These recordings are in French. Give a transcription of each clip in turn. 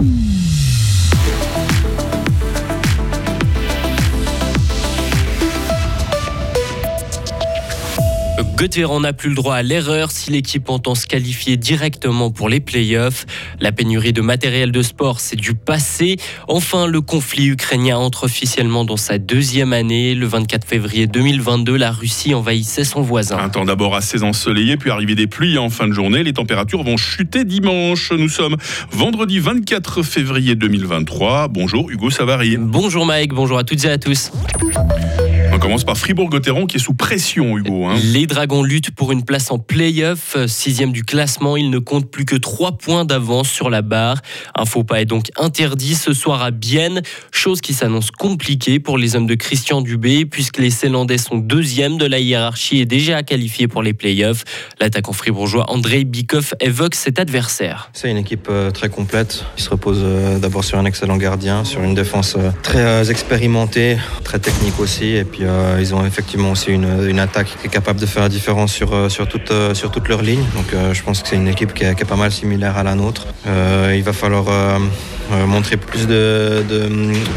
Mm-hmm. Gauthieron n'a plus le droit à l'erreur si l'équipe entend se qualifier directement pour les playoffs. La pénurie de matériel de sport, c'est du passé. Enfin, le conflit ukrainien entre officiellement dans sa deuxième année. Le 24 février 2022, la Russie envahissait son voisin. Un temps d'abord assez ensoleillé, puis arrivé des pluies en fin de journée. Les températures vont chuter dimanche. Nous sommes vendredi 24 février 2023. Bonjour Hugo Savary. Bonjour Mike, bonjour à toutes et à tous. On commence par Fribourg-Gotteron qui est sous pression, Hugo. Hein. Les Dragons luttent pour une place en play-off. Sixième du classement, ils ne comptent plus que trois points d'avance sur la barre. Un faux pas est donc interdit ce soir à Bienne, chose qui s'annonce compliquée pour les hommes de Christian Dubé, puisque les Célandais sont deuxième de la hiérarchie et déjà qualifiés pour les play-offs. L'attaquant fribourgeois André Bikoff évoque cet adversaire. C'est une équipe euh, très complète. Il se repose euh, d'abord sur un excellent gardien, sur une défense euh, très expérimentée, très technique aussi, et puis ils ont effectivement aussi une, attaque qui est capable de faire la différence sur, euh, sur, toute, euh, sur toute leur ligne. Donc je pense que c'est une équipe qui est, pas mal similaire à la nôtre. il va falloir montrer plus de,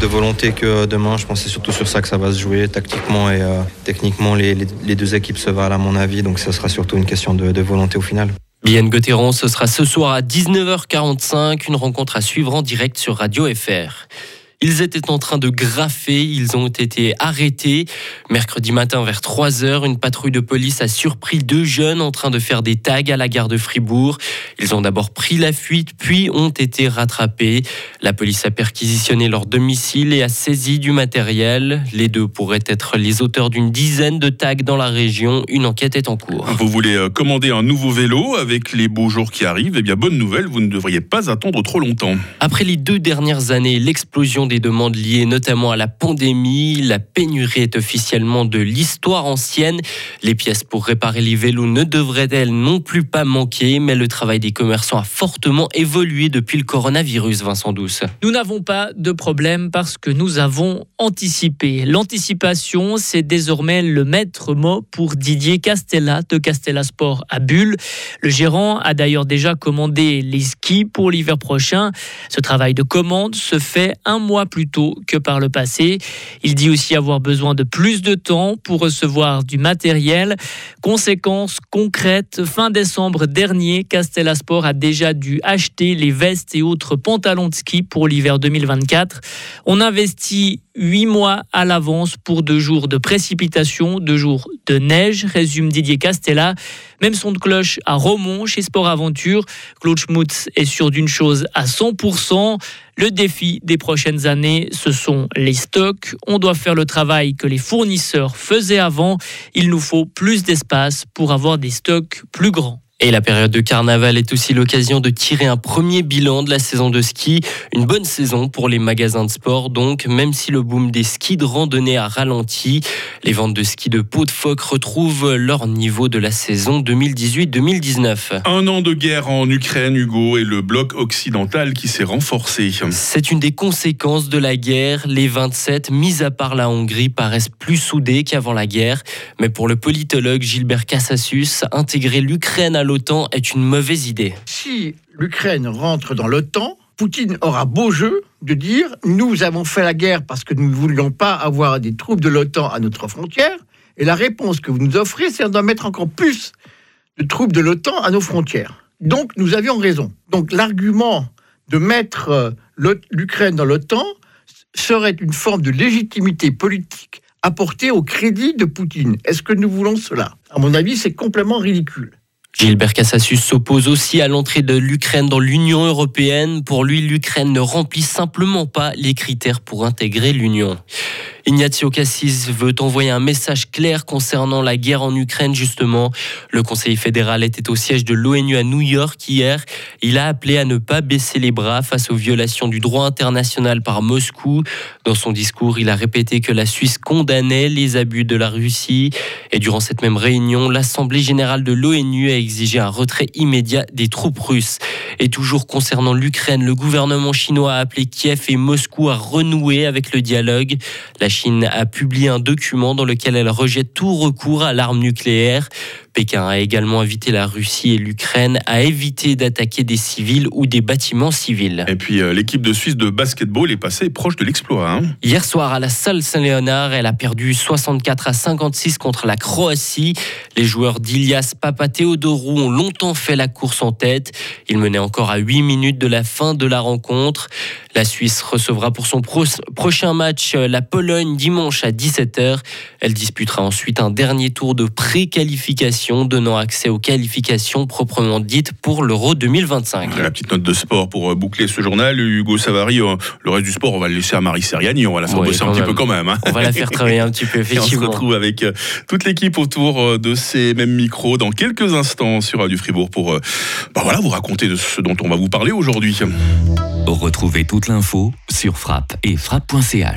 de, volonté que demain. Je pense que c'est surtout sur ça que ça va se jouer tactiquement et techniquement. Les, les, deux équipes se valent à mon avis, donc ce sera surtout une question de, volonté au final. Bien Gauthieron, ce sera ce soir à 19h45, une rencontre à suivre en direct sur Radio FR. Ils étaient en train de graffer, ils ont été arrêtés. Mercredi matin vers 3 heures, une patrouille de police a surpris deux jeunes en train de faire des tags à la gare de Fribourg. Ils ont d'abord pris la fuite, puis ont été rattrapés. La police a perquisitionné leur domicile et a saisi du matériel. Les deux pourraient être les auteurs d'une dizaine de tags dans la région. Une enquête est en cours. Vous voulez euh, commander un nouveau vélo avec les beaux jours qui arrivent? Eh bien, bonne nouvelle, vous ne devriez pas attendre trop longtemps. Après les deux dernières années, l'explosion des demandes liées notamment à la pandémie. La pénurie est officiellement de l'histoire ancienne. Les pièces pour réparer les vélos ne devraient-elles non plus pas manquer, mais le travail des commerçants a fortement évolué depuis le coronavirus, Vincent Douce. Nous n'avons pas de problème parce que nous avons anticipé. L'anticipation, c'est désormais le maître mot pour Didier Castella de Castella Sport à Bulle. Le gérant a d'ailleurs déjà commandé les skis pour l'hiver prochain. Ce travail de commande se fait un mois plus tôt que par le passé. Il dit aussi avoir besoin de plus de temps pour recevoir du matériel. Conséquence concrète, fin décembre dernier, Castella Sport a déjà dû acheter les vestes et autres pantalons de ski pour l'hiver 2024. On investit huit mois à l'avance pour deux jours de précipitation, deux jours de neige, résume Didier Castella. Même son de cloche à Romont chez Sport Aventure. Claude Schmutz est sûr d'une chose à 100%. Le défi des prochaines années, ce sont les stocks. On doit faire le travail que les fournisseurs faisaient avant. Il nous faut plus d'espace pour avoir des stocks plus grands. Et la période de carnaval est aussi l'occasion de tirer un premier bilan de la saison de ski. Une bonne saison pour les magasins de sport, donc, même si le boom des skis de randonnée a ralenti, les ventes de skis de peau de phoque retrouvent leur niveau de la saison 2018-2019. Un an de guerre en Ukraine, Hugo, et le bloc occidental qui s'est renforcé. C'est une des conséquences de la guerre. Les 27, mis à part la Hongrie, paraissent plus soudés qu'avant la guerre. Mais pour le politologue Gilbert Cassassus, intégrer l'Ukraine à l'OTAN est une mauvaise idée. Si l'Ukraine rentre dans l'OTAN, Poutine aura beau jeu de dire nous avons fait la guerre parce que nous ne voulions pas avoir des troupes de l'OTAN à notre frontière. Et la réponse que vous nous offrez, c'est de mettre encore plus de troupes de l'OTAN à nos frontières. Donc nous avions raison. Donc l'argument de mettre euh, l'Ukraine dans l'OTAN serait une forme de légitimité politique apportée au crédit de Poutine. Est-ce que nous voulons cela? À mon avis, c'est complètement ridicule. Gilbert Cassassus s'oppose aussi à l'entrée de l'Ukraine dans l'Union européenne. Pour lui, l'Ukraine ne remplit simplement pas les critères pour intégrer l'Union. Ignazio Cassis veut envoyer un message clair concernant la guerre en Ukraine, justement. Le Conseil fédéral était au siège de l'ONU à New York hier. Il a appelé à ne pas baisser les bras face aux violations du droit international par Moscou. Dans son discours, il a répété que la Suisse condamnait les abus de la Russie. Et durant cette même réunion, l'Assemblée générale de l'ONU a exigé un retrait immédiat des troupes russes. Et toujours concernant l'Ukraine, le gouvernement chinois a appelé Kiev et Moscou à renouer avec le dialogue. Chine a publié un document dans lequel elle rejette tout recours à l'arme nucléaire. Pékin a également invité la Russie et l'Ukraine à éviter d'attaquer des civils ou des bâtiments civils. Et puis euh, l'équipe de Suisse de basketball est passée proche de l'exploit. Hein. Hier soir à la salle Saint-Léonard, elle a perdu 64 à 56 contre la Croatie. Les joueurs d'Ilias Papatheodorou ont longtemps fait la course en tête. Ils menaient encore à 8 minutes de la fin de la rencontre. La Suisse recevra pour son prochain match euh, la Pologne dimanche à 17h. Elle disputera ensuite un dernier tour de pré-qualification donnant accès aux qualifications proprement dites pour l'Euro 2025. La petite note de sport pour euh, boucler ce journal. Hugo Savary, euh, le reste du sport, on va le laisser à Marie Seriani. On va la faire bosser un petit peu quand même. Hein. On va la faire travailler un petit peu, effectivement. on se retrouve avec toute l'équipe autour de ces mêmes micros dans quelques instants sur Radio Fribourg pour bah voilà, vous raconter de ce dont on va vous parler aujourd'hui. Retrouvez toute l'info sur frappe et frappe.ch.